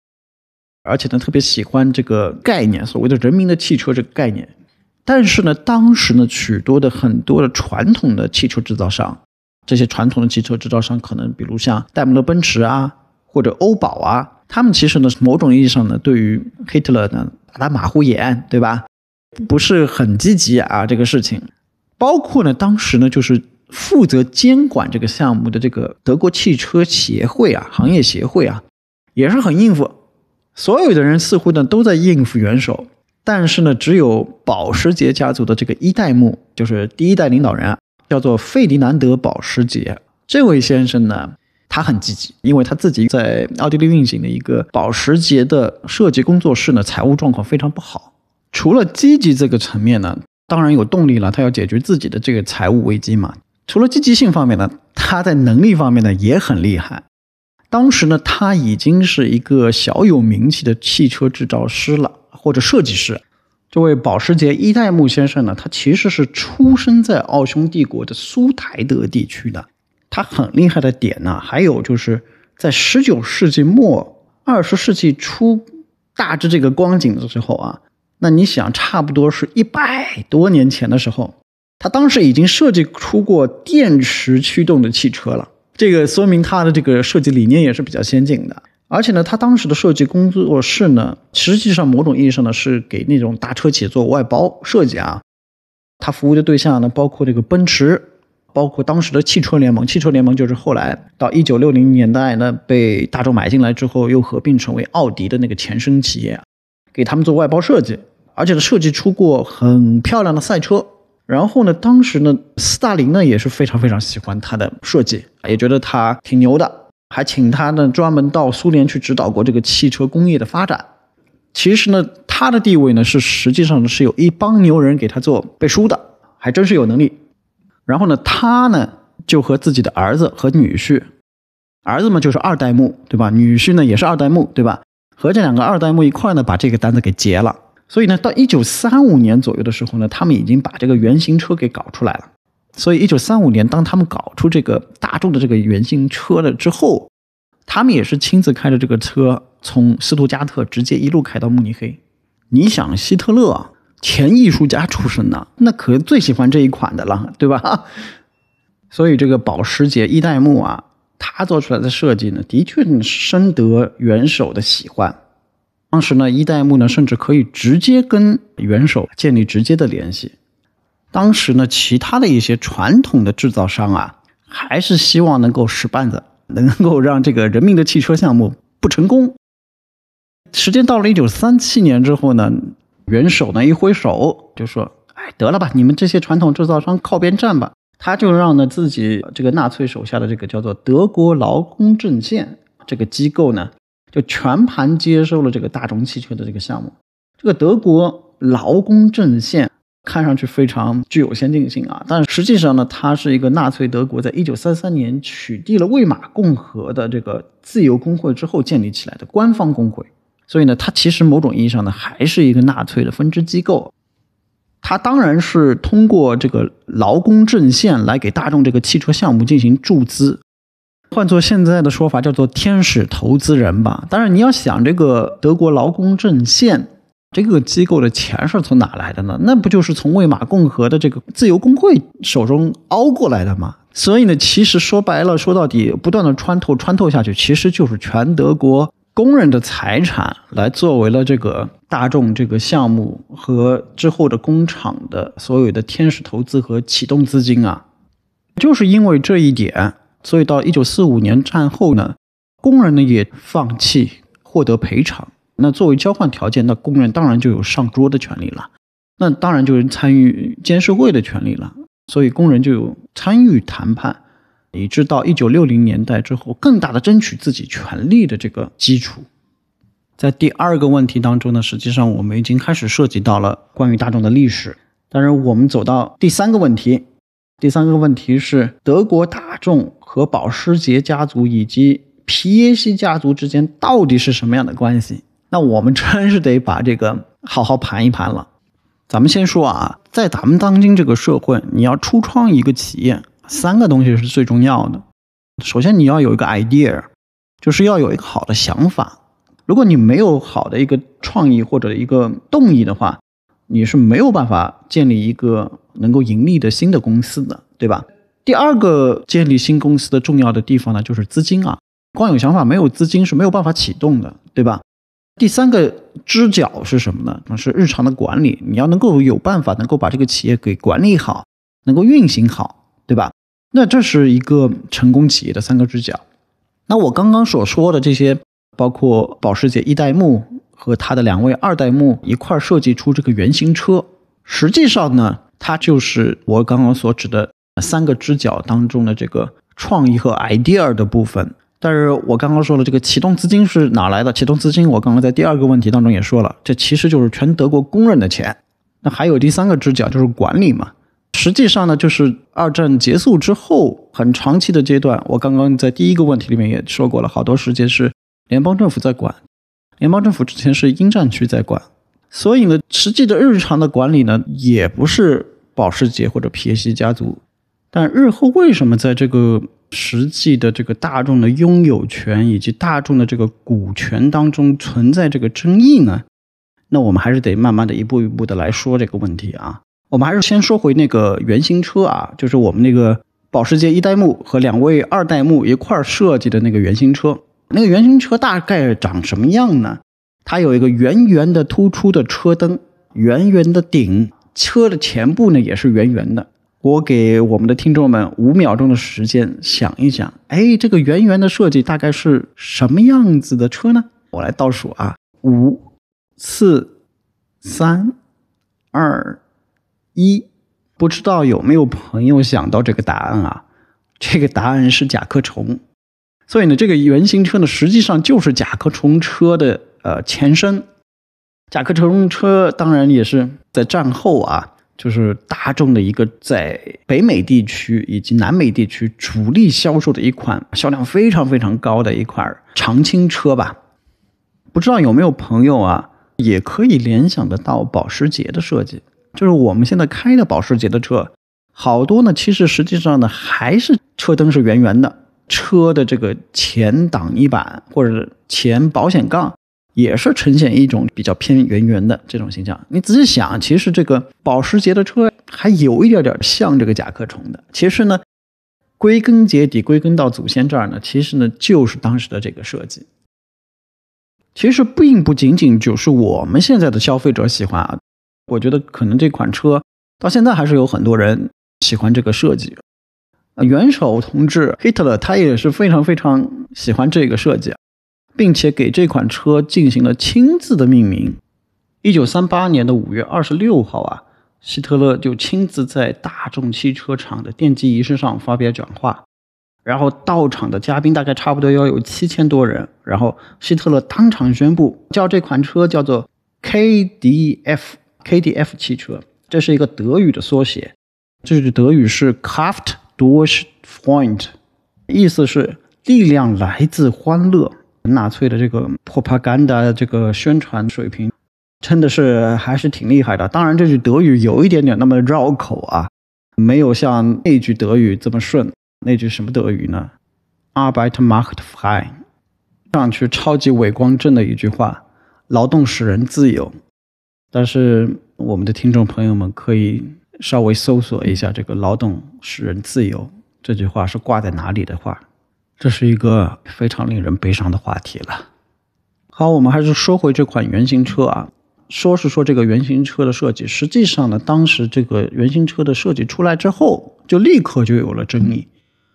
而且呢特别喜欢这个概念，所谓的人民的汽车这个概念。但是呢，当时呢许多的很多的传统的汽车制造商，这些传统的汽车制造商可能比如像戴姆勒奔驰啊，或者欧宝啊，他们其实呢某种意义上呢对于希特勒呢打马虎眼，对吧？不是很积极啊，这个事情，包括呢，当时呢，就是负责监管这个项目的这个德国汽车协会啊，行业协会啊，也是很应付。所有的人似乎呢都在应付元首，但是呢，只有保时捷家族的这个一代目，就是第一代领导人，叫做费迪南德·保时捷这位先生呢，他很积极，因为他自己在奥地利运行的一个保时捷的设计工作室呢，财务状况非常不好。除了积极这个层面呢，当然有动力了，他要解决自己的这个财务危机嘛。除了积极性方面呢，他在能力方面呢也很厉害。当时呢，他已经是一个小有名气的汽车制造师了，或者设计师。这位保时捷一代目先生呢，他其实是出生在奥匈帝国的苏台德地区的。他很厉害的点呢，还有就是在十九世纪末、二十世纪初大致这个光景的时候啊。那你想，差不多是一百多年前的时候，他当时已经设计出过电池驱动的汽车了。这个说明他的这个设计理念也是比较先进的。而且呢，他当时的设计工作室呢，实际上某种意义上呢是给那种大车企做外包设计啊。他服务的对象呢，包括这个奔驰，包括当时的汽车联盟。汽车联盟就是后来到一九六零年代呢，被大众买进来之后，又合并成为奥迪的那个前身企业，给他们做外包设计。而且呢，设计出过很漂亮的赛车。然后呢，当时呢，斯大林呢也是非常非常喜欢他的设计，也觉得他挺牛的，还请他呢专门到苏联去指导过这个汽车工业的发展。其实呢，他的地位呢是实际上是有一帮牛人给他做背书的，还真是有能力。然后呢，他呢就和自己的儿子和女婿，儿子嘛就是二代目，对吧？女婿呢也是二代目，对吧？和这两个二代目一块呢，把这个单子给结了。所以呢，到一九三五年左右的时候呢，他们已经把这个原型车给搞出来了。所以一九三五年，当他们搞出这个大众的这个原型车了之后，他们也是亲自开着这个车从斯图加特直接一路开到慕尼黑。你想，希特勒前艺术家出身的，那可最喜欢这一款的了，对吧？所以这个保时捷一代目啊，他做出来的设计呢，的确深得元首的喜欢。当时呢，一代目呢，甚至可以直接跟元首建立直接的联系。当时呢，其他的一些传统的制造商啊，还是希望能够使绊子，能够让这个人民的汽车项目不成功。时间到了一九三七年之后呢，元首呢一挥手就说：“哎，得了吧，你们这些传统制造商靠边站吧。”他就让呢自己这个纳粹手下的这个叫做德国劳工阵线这个机构呢。就全盘接收了这个大众汽车的这个项目。这个德国劳工阵线看上去非常具有先进性啊，但实际上呢，它是一个纳粹德国在一九三三年取缔了魏玛共和的这个自由工会之后建立起来的官方工会。所以呢，它其实某种意义上呢，还是一个纳粹的分支机构。它当然是通过这个劳工阵线来给大众这个汽车项目进行注资。换做现在的说法，叫做天使投资人吧。当然，你要想这个德国劳工阵线这个机构的钱是从哪来的呢？那不就是从魏玛共和的这个自由工会手中凹过来的吗？所以呢，其实说白了，说到底，不断的穿透穿透下去，其实就是全德国工人的财产来作为了这个大众这个项目和之后的工厂的所有的天使投资和启动资金啊，就是因为这一点。所以到一九四五年战后呢，工人呢也放弃获得赔偿。那作为交换条件，那工人当然就有上桌的权利了。那当然就是参与监事会的权利了。所以工人就有参与谈判，以致到一九六零年代之后，更大的争取自己权利的这个基础。在第二个问题当中呢，实际上我们已经开始涉及到了关于大众的历史。当然，我们走到第三个问题，第三个问题是德国大众和保时捷家族以及皮耶希家族之间到底是什么样的关系？那我们真是得把这个好好盘一盘了。咱们先说啊，在咱们当今这个社会，你要初创一个企业，三个东西是最重要的。首先，你要有一个 idea，就是要有一个好的想法。如果你没有好的一个创意或者一个动力的话，你是没有办法建立一个能够盈利的新的公司的，对吧？第二个建立新公司的重要的地方呢，就是资金啊。光有想法没有资金是没有办法启动的，对吧？第三个支脚是什么呢？是日常的管理，你要能够有办法能够把这个企业给管理好，能够运行好，对吧？那这是一个成功企业的三个支脚。那我刚刚所说的这些。包括保时捷一代目和他的两位二代目一块设计出这个原型车，实际上呢，它就是我刚刚所指的三个支脚当中的这个创意和 idea 的部分。但是我刚刚说了，这个启动资金是哪来的？启动资金，我刚刚在第二个问题当中也说了，这其实就是全德国工人的钱。那还有第三个支脚就是管理嘛。实际上呢，就是二战结束之后很长期的阶段，我刚刚在第一个问题里面也说过了，好多时间是。联邦政府在管，联邦政府之前是英战区在管，所以呢，实际的日常的管理呢，也不是保时捷或者皮耶希家族。但日后为什么在这个实际的这个大众的拥有权以及大众的这个股权当中存在这个争议呢？那我们还是得慢慢的一步一步的来说这个问题啊。我们还是先说回那个原型车啊，就是我们那个保时捷一代目和两位二代目一块儿设计的那个原型车。那个原型车大概长什么样呢？它有一个圆圆的突出的车灯，圆圆的顶，车的前部呢也是圆圆的。我给我们的听众们五秒钟的时间想一想，哎，这个圆圆的设计大概是什么样子的车呢？我来倒数啊，五、四、三、二、一，不知道有没有朋友想到这个答案啊？这个答案是甲壳虫。所以呢，这个原型车呢，实际上就是甲壳虫车的呃前身。甲壳虫车当然也是在战后啊，就是大众的一个在北美地区以及南美地区主力销售的一款销量非常非常高的一款长青车吧。不知道有没有朋友啊，也可以联想得到保时捷的设计，就是我们现在开的保时捷的车，好多呢，其实实际上呢，还是车灯是圆圆的。车的这个前挡泥板或者前保险杠也是呈现一种比较偏圆圆的这种形象。你仔细想，其实这个保时捷的车还有一点点像这个甲壳虫的。其实呢，归根结底，归根到祖先这儿呢，其实呢就是当时的这个设计。其实并不仅仅就是我们现在的消费者喜欢啊，我觉得可能这款车到现在还是有很多人喜欢这个设计。元首同志 Hitler 他也是非常非常喜欢这个设计啊，并且给这款车进行了亲自的命名。一九三八年的五月二十六号啊，希特勒就亲自在大众汽车厂的奠基仪式上发表讲话，然后到场的嘉宾大概差不多要有七千多人。然后希特勒当场宣布，叫这款车叫做 KDF，KDF 汽车，这是一个德语的缩写，这是德语是 Kraft。Durchfreund，意思是力量来自欢乐。纳粹的这个 propaganda 这个宣传水平，真的是还是挺厉害的。当然，这句德语有一点点那么绕口啊，没有像那句德语这么顺。那句什么德语呢？Arbeit macht frei，上去超级伟光正的一句话：劳动使人自由。但是我们的听众朋友们可以。稍微搜索一下这个“劳动使人自由”这句话是挂在哪里的话，这是一个非常令人悲伤的话题了。好，我们还是说回这款原型车啊，说是说这个原型车的设计，实际上呢，当时这个原型车的设计出来之后，就立刻就有了争议，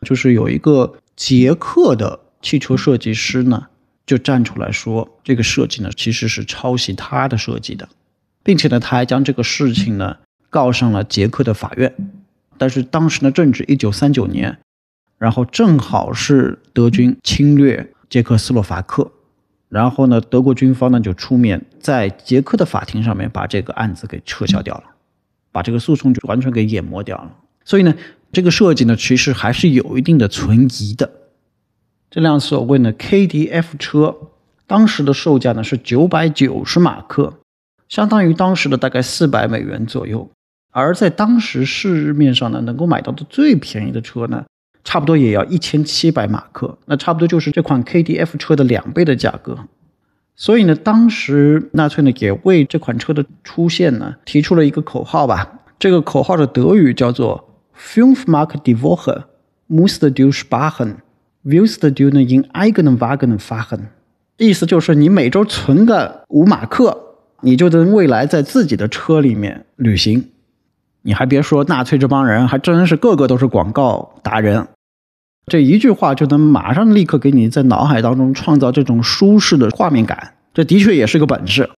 就是有一个捷克的汽车设计师呢，就站出来说，这个设计呢其实是抄袭他的设计的，并且呢，他还将这个事情呢。告上了捷克的法院，但是当时呢正值一九三九年，然后正好是德军侵略捷克斯洛伐克，然后呢德国军方呢就出面在捷克的法庭上面把这个案子给撤销掉了，把这个诉讼就完全给淹没掉了。所以呢，这个设计呢其实还是有一定的存疑的。这辆所谓的 KDF 车，当时的售价呢是九百九十马克，相当于当时的大概四百美元左右。而在当时市面上呢，能够买到的最便宜的车呢，差不多也要一千七百马克，那差不多就是这款 KDF 车的两倍的价格。所以呢，当时纳粹呢也为这款车的出现呢提出了一个口号吧，这个口号的德语叫做 “Fünf Mark die Woche musst du sparen”，willst du ne in eigenen Wagen fahren？意思就是你每周存个五马克，你就能未来在自己的车里面旅行。你还别说，纳粹这帮人还真是个个都是广告达人，这一句话就能马上立刻给你在脑海当中创造这种舒适的画面感，这的确也是个本事。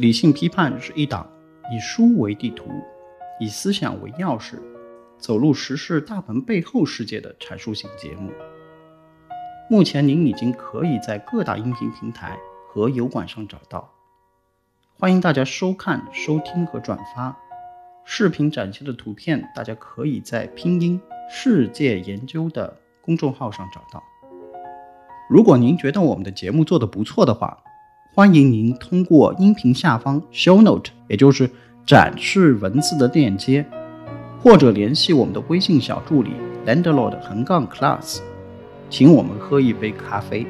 理性批判是一档以书为地图、以思想为钥匙、走入时事大门背后世界的阐述性节目。目前您已经可以在各大音频平台和油管上找到，欢迎大家收看、收听和转发。视频展现的图片，大家可以在拼音“世界研究”的公众号上找到。如果您觉得我们的节目做得不错的话，欢迎您通过音频下方 show note，也就是展示文字的链接，或者联系我们的微信小助理 landlord 横杠 class，请我们喝一杯咖啡。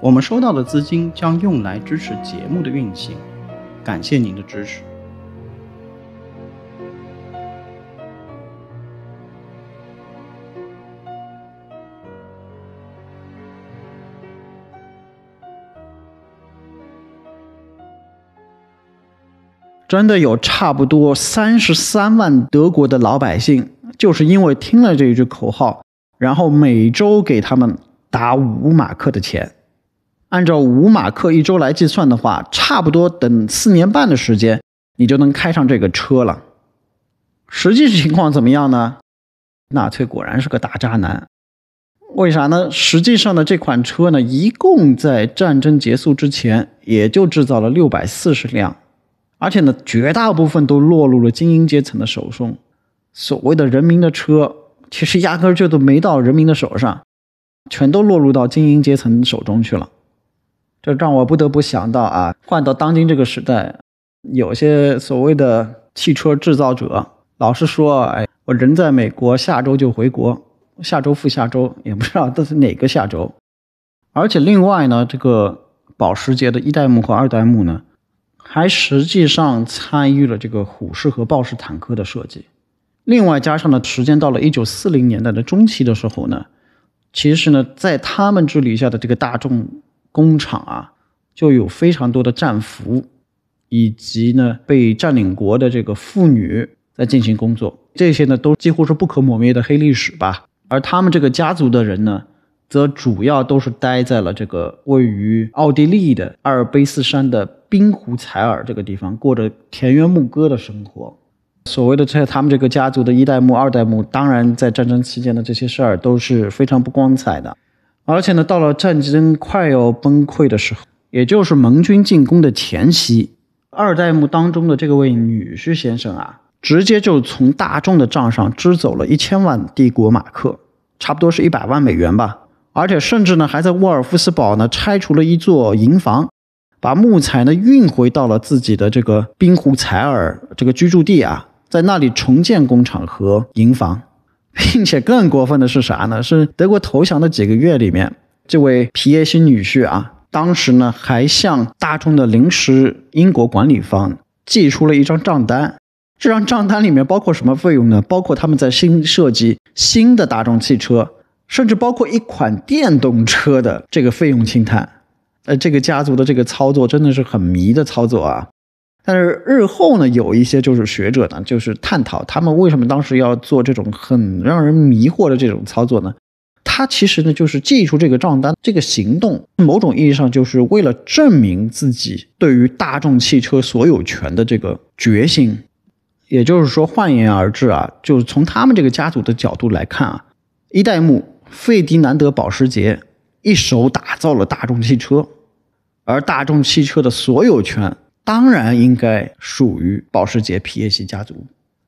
我们收到的资金将用来支持节目的运行，感谢您的支持。真的有差不多三十三万德国的老百姓，就是因为听了这一句口号，然后每周给他们打五马克的钱。按照五马克一周来计算的话，差不多等四年半的时间，你就能开上这个车了。实际情况怎么样呢？纳粹果然是个大渣男。为啥呢？实际上呢，这款车呢，一共在战争结束之前，也就制造了六百四十辆。而且呢，绝大部分都落入了精英阶层的手中。所谓的人民的车，其实压根儿就都没到人民的手上，全都落入到精英阶层手中去了。这让我不得不想到啊，换到当今这个时代，有些所谓的汽车制造者，老是说：“哎，我人在美国，下周就回国，下周复下周，也不知道这是哪个下周。”而且另外呢，这个保时捷的一代目和二代目呢。还实际上参与了这个虎式和豹式坦克的设计，另外加上呢，时间到了一九四零年代的中期的时候呢，其实呢，在他们治理下的这个大众工厂啊，就有非常多的战俘，以及呢被占领国的这个妇女在进行工作，这些呢都几乎是不可磨灭的黑历史吧。而他们这个家族的人呢，则主要都是待在了这个位于奥地利的阿尔卑斯山的。滨湖采尔这个地方过着田园牧歌的生活。所谓的在他们这个家族的一代目、二代目，当然在战争期间的这些事儿都是非常不光彩的。而且呢，到了战争快要崩溃的时候，也就是盟军进攻的前夕，二代目当中的这个位女婿先生啊，直接就从大众的账上支走了一千万帝国马克，差不多是一百万美元吧。而且甚至呢，还在沃尔夫斯堡呢拆除了一座营房。把木材呢运回到了自己的这个滨湖采尔这个居住地啊，在那里重建工厂和营房，并且更过分的是啥呢？是德国投降的几个月里面，这位皮耶西女婿啊，当时呢还向大众的临时英国管理方寄出了一张账单。这张账单里面包括什么费用呢？包括他们在新设计新的大众汽车，甚至包括一款电动车的这个费用清单。呃，这个家族的这个操作真的是很迷的操作啊！但是日后呢，有一些就是学者呢，就是探讨他们为什么当时要做这种很让人迷惑的这种操作呢？他其实呢，就是寄出这个账单，这个行动，某种意义上就是为了证明自己对于大众汽车所有权的这个决心。也就是说，换言而至啊，就是从他们这个家族的角度来看啊，一代目费迪南德·保时捷一手打造了大众汽车，而大众汽车的所有权。当然应该属于保时捷皮耶西家族。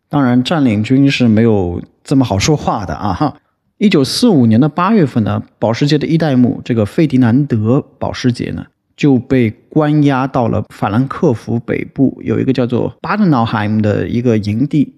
当然，占领军是没有这么好说话的啊！哈，一九四五年的八月份呢，保时捷的一代目这个费迪南德·保时捷呢就被关押到了法兰克福北部有一个叫做巴登瑙海姆的一个营地，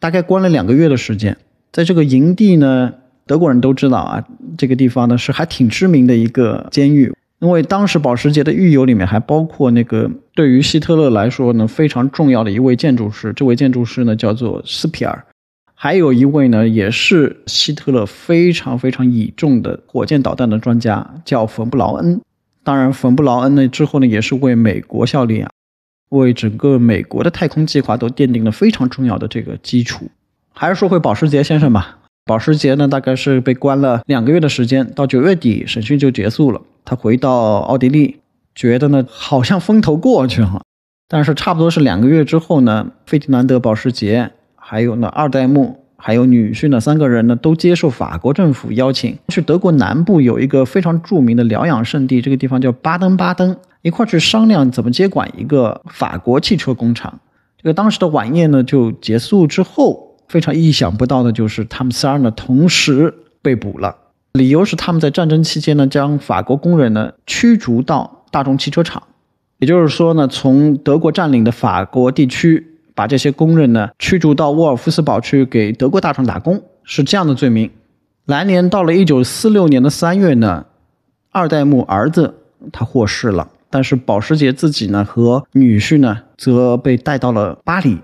大概关了两个月的时间。在这个营地呢，德国人都知道啊，这个地方呢是还挺知名的一个监狱。因为当时保时捷的狱友里面还包括那个对于希特勒来说呢非常重要的一位建筑师，这位建筑师呢叫做斯皮尔，还有一位呢也是希特勒非常非常倚重的火箭导弹的专家，叫冯布劳恩。当然，冯布劳恩呢之后呢也是为美国效力啊，为整个美国的太空计划都奠定了非常重要的这个基础。还是说回保时捷先生吧，保时捷呢大概是被关了两个月的时间，到九月底审讯就结束了。他回到奥地利，觉得呢好像风头过去了，但是差不多是两个月之后呢，费迪南德·保时捷还有呢二代目还有女婿呢三个人呢都接受法国政府邀请，去德国南部有一个非常著名的疗养圣地，这个地方叫巴登巴登，一块去商量怎么接管一个法国汽车工厂。这个当时的晚宴呢就结束之后，非常意想不到的就是他们仨呢同时被捕了。理由是他们在战争期间呢，将法国工人呢驱逐到大众汽车厂，也就是说呢，从德国占领的法国地区把这些工人呢驱逐到沃尔夫斯堡去给德国大众打工，是这样的罪名。来年到了一九四六年的三月呢，二代目儿子他获释了，但是保时捷自己呢和女婿呢则被带到了巴黎。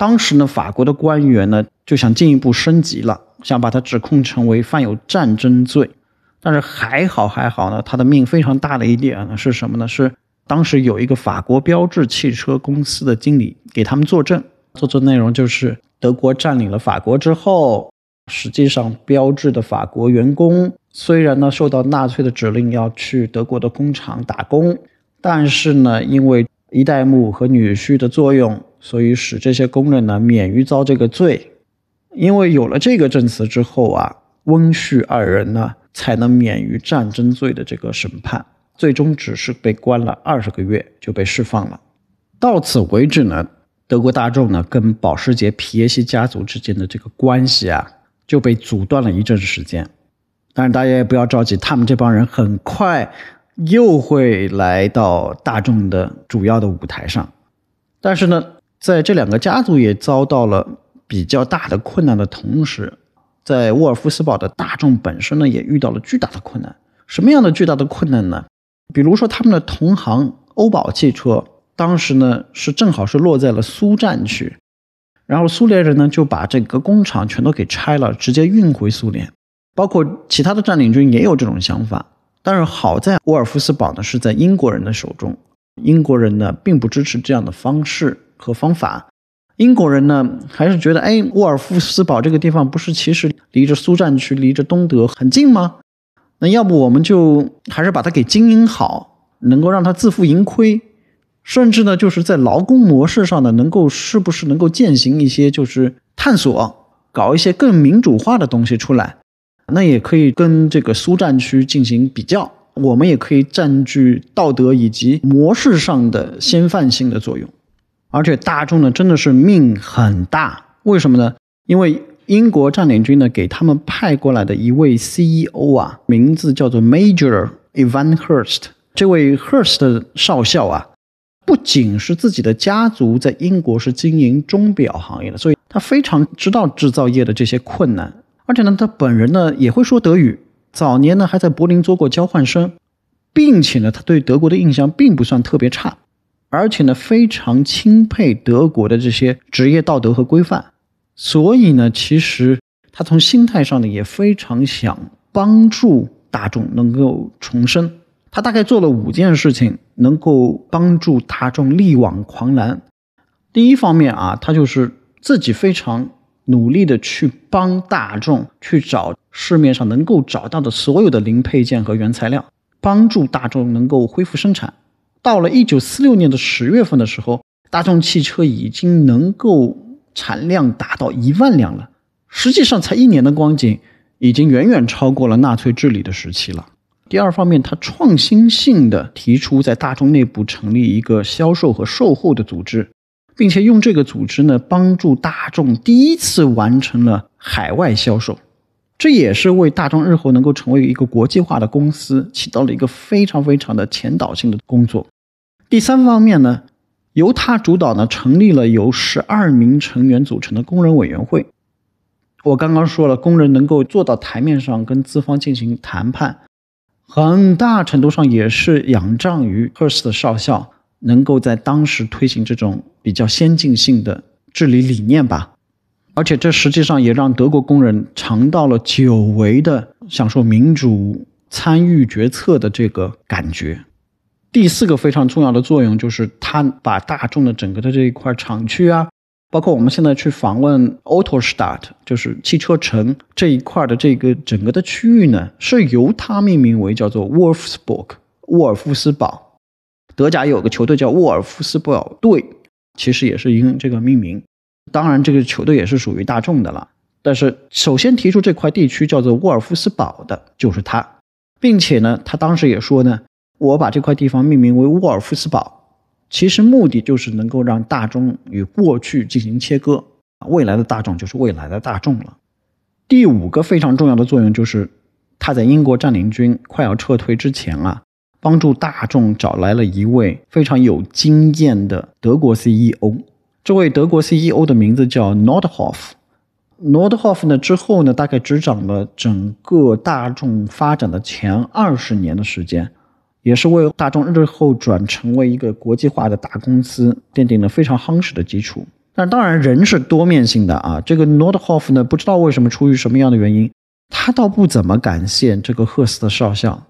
当时呢，法国的官员呢就想进一步升级了。想把他指控成为犯有战争罪，但是还好还好呢，他的命非常大的一点呢是什么呢？是当时有一个法国标致汽车公司的经理给他们作证，作证内容就是德国占领了法国之后，实际上标致的法国员工虽然呢受到纳粹的指令要去德国的工厂打工，但是呢因为一代目和女婿的作用，所以使这些工人呢免于遭这个罪。因为有了这个证词之后啊，温煦二人呢才能免于战争罪的这个审判，最终只是被关了二十个月就被释放了。到此为止呢，德国大众呢跟保时捷皮耶西家族之间的这个关系啊就被阻断了一阵时间。但是大家也不要着急，他们这帮人很快又会来到大众的主要的舞台上。但是呢，在这两个家族也遭到了。比较大的困难的同时，在沃尔夫斯堡的大众本身呢，也遇到了巨大的困难。什么样的巨大的困难呢？比如说他们的同行欧宝汽车，当时呢是正好是落在了苏战区，然后苏联人呢就把这个工厂全都给拆了，直接运回苏联。包括其他的占领军也有这种想法，但是好在沃尔夫斯堡呢是在英国人的手中，英国人呢并不支持这样的方式和方法。英国人呢，还是觉得，哎，沃尔夫斯堡这个地方不是其实离着苏战区、离着东德很近吗？那要不我们就还是把它给经营好，能够让它自负盈亏，甚至呢，就是在劳工模式上呢，能够是不是能够践行一些就是探索，搞一些更民主化的东西出来，那也可以跟这个苏战区进行比较，我们也可以占据道德以及模式上的先范性的作用。而且大众呢真的是命很大，为什么呢？因为英国占领军呢给他们派过来的一位 CEO 啊，名字叫做 Major Evan Hurst。这位 Hurst 少校啊，不仅是自己的家族在英国是经营钟表行业的，所以他非常知道制造业的这些困难。而且呢，他本人呢也会说德语，早年呢还在柏林做过交换生，并且呢他对德国的印象并不算特别差。而且呢，非常钦佩德国的这些职业道德和规范，所以呢，其实他从心态上呢，也非常想帮助大众能够重生。他大概做了五件事情，能够帮助大众力挽狂澜。第一方面啊，他就是自己非常努力的去帮大众去找市面上能够找到的所有的零配件和原材料，帮助大众能够恢复生产。到了一九四六年的十月份的时候，大众汽车已经能够产量达到一万辆了。实际上才一年的光景，已经远远超过了纳粹治理的时期了。第二方面，他创新性的提出在大众内部成立一个销售和售后的组织。并且用这个组织呢，帮助大众第一次完成了海外销售，这也是为大众日后能够成为一个国际化的公司起到了一个非常非常的前导性的工作。第三方面呢，由他主导呢，成立了由十二名成员组成的工人委员会。我刚刚说了，工人能够坐到台面上跟资方进行谈判，很大程度上也是仰仗于赫斯特少校。能够在当时推行这种比较先进性的治理理念吧，而且这实际上也让德国工人尝到了久违的享受民主参与决策的这个感觉。第四个非常重要的作用就是，他把大众的整个的这一块厂区啊，包括我们现在去访问 AutoStart，就是汽车城这一块的这个整个的区域呢，是由他命名为叫做 Wolfsburg 沃尔夫斯堡。德甲有个球队叫沃尔夫斯堡队，其实也是因这个命名。当然，这个球队也是属于大众的了。但是，首先提出这块地区叫做沃尔夫斯堡的就是他，并且呢，他当时也说呢，我把这块地方命名为沃尔夫斯堡，其实目的就是能够让大众与过去进行切割，未来的大众就是未来的大众了。第五个非常重要的作用就是，他在英国占领军快要撤退之前啊。帮助大众找来了一位非常有经验的德国 CEO。这位德国 CEO 的名字叫 Nordhoff。Nordhoff 呢之后呢，大概执掌了整个大众发展的前二十年的时间，也是为大众日后转成为一个国际化的大公司奠定了非常夯实的基础。但当然，人是多面性的啊。这个 Nordhoff 呢，不知道为什么出于什么样的原因，他倒不怎么感谢这个赫斯特少校。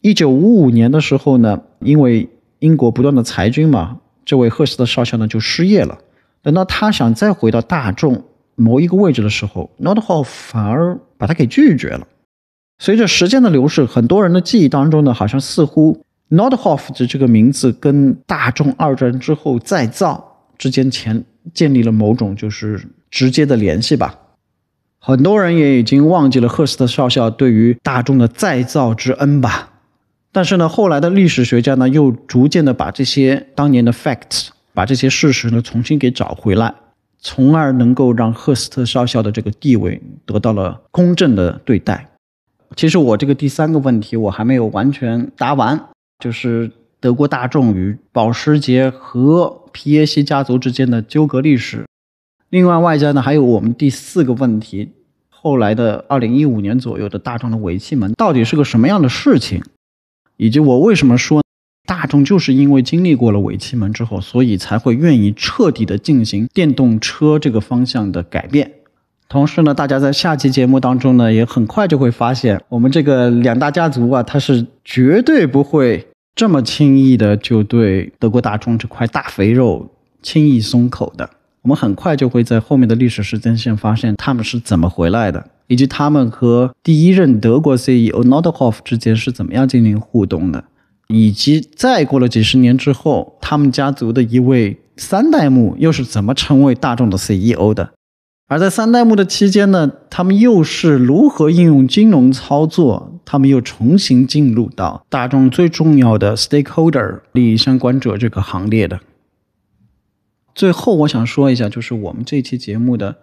一九五五年的时候呢，因为英国不断的裁军嘛，这位赫斯特少校呢就失业了。等到他想再回到大众某一个位置的时候，Nordhoff 反而把他给拒绝了。随着时间的流逝，很多人的记忆当中呢，好像似乎 Nordhoff 的这个名字跟大众二战之后再造之间前建立了某种就是直接的联系吧。很多人也已经忘记了赫斯特少校对于大众的再造之恩吧。但是呢，后来的历史学家呢，又逐渐的把这些当年的 facts，把这些事实呢，重新给找回来，从而能够让赫斯特少校的这个地位得到了公正的对待。其实我这个第三个问题我还没有完全答完，就是德国大众与保时捷和皮耶西家族之间的纠葛历史。另外，外加呢还有我们第四个问题，后来的二零一五年左右的大众的尾气门到底是个什么样的事情？以及我为什么说大众就是因为经历过了尾气门之后，所以才会愿意彻底的进行电动车这个方向的改变。同时呢，大家在下期节目当中呢，也很快就会发现，我们这个两大家族啊，它是绝对不会这么轻易的就对德国大众这块大肥肉轻易松口的。我们很快就会在后面的历史时间线发现他们是怎么回来的。以及他们和第一任德国 CEO Nordhoff 之间是怎么样进行互动的，以及再过了几十年之后，他们家族的一位三代目又是怎么成为大众的 CEO 的？而在三代目的期间呢，他们又是如何应用金融操作？他们又重新进入到大众最重要的 stakeholder 利益相关者这个行列的？最后，我想说一下，就是我们这期节目的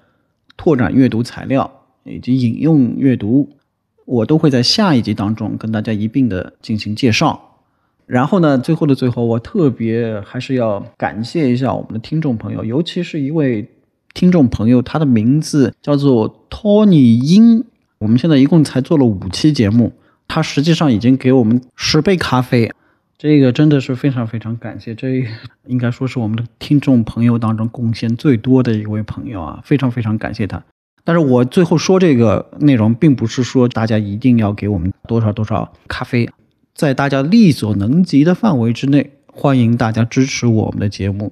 拓展阅读材料。以及引用阅读，我都会在下一集当中跟大家一并的进行介绍。然后呢，最后的最后，我特别还是要感谢一下我们的听众朋友，尤其是一位听众朋友，他的名字叫做托尼英。我们现在一共才做了五期节目，他实际上已经给我们十杯咖啡，这个真的是非常非常感谢。这 应该说是我们的听众朋友当中贡献最多的一位朋友啊，非常非常感谢他。但是我最后说这个内容，并不是说大家一定要给我们多少多少咖啡，在大家力所能及的范围之内，欢迎大家支持我们的节目。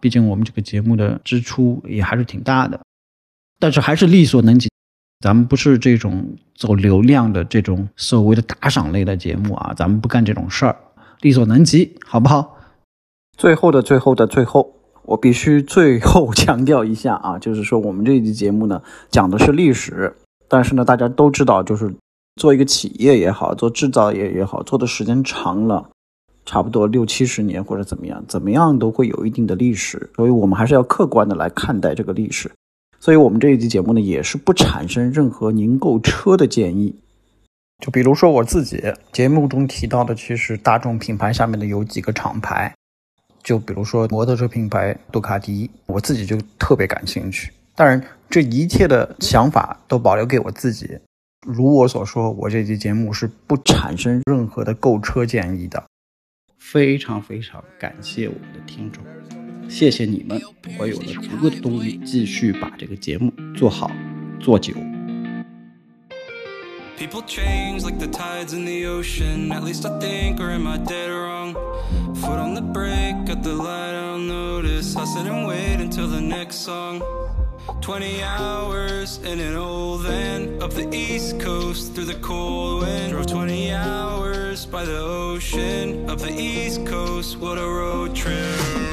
毕竟我们这个节目的支出也还是挺大的，但是还是力所能及。咱们不是这种走流量的这种所谓的打赏类的节目啊，咱们不干这种事儿，力所能及，好不好？最后的最后的最后，我必须最后强调一下啊，就是说我们这一期节目呢讲的是历史，但是呢大家都知道，就是做一个企业也好，做制造业也好，做的时间长了，差不多六七十年或者怎么样，怎么样都会有一定的历史，所以我们还是要客观的来看待这个历史。所以，我们这一期节目呢，也是不产生任何您购车的建议。就比如说我自己节目中提到的，其实大众品牌下面的有几个厂牌，就比如说摩托车品牌杜卡迪，我自己就特别感兴趣。当然，这一切的想法都保留给我自己。如我所说，我这期节目是不产生任何的购车建议的。非常非常感谢我们的听众。谢谢你们，我有了足够的动力继续把这个节目做好做久。People change like the tides in the ocean. At least I think, or am I dead wrong? Foot on the brake, got the light, I'll notice. I sit and wait until the next song. 20 hours in an old van up the east coast through the cold wind. Drove 20 hours by the ocean up the east coast. What a road trip.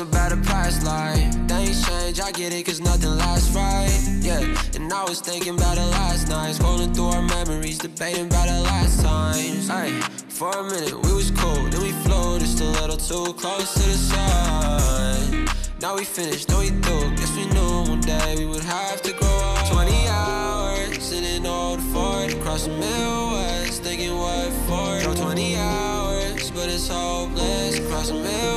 About a past life. Things change, I get it, cause nothing lasts right. Yeah, and I was thinking about it last night. Scrolling through our memories, debating about the last times. Hey, for a minute, we was cool, then we flew just a little too close to the sun. Now we finished, no we through. Guess we knew one day we would have to grow up. 20 hours sitting old Ford across the Midwest, thinking what for. Drove 20 hours, but it's hopeless across the Midwest.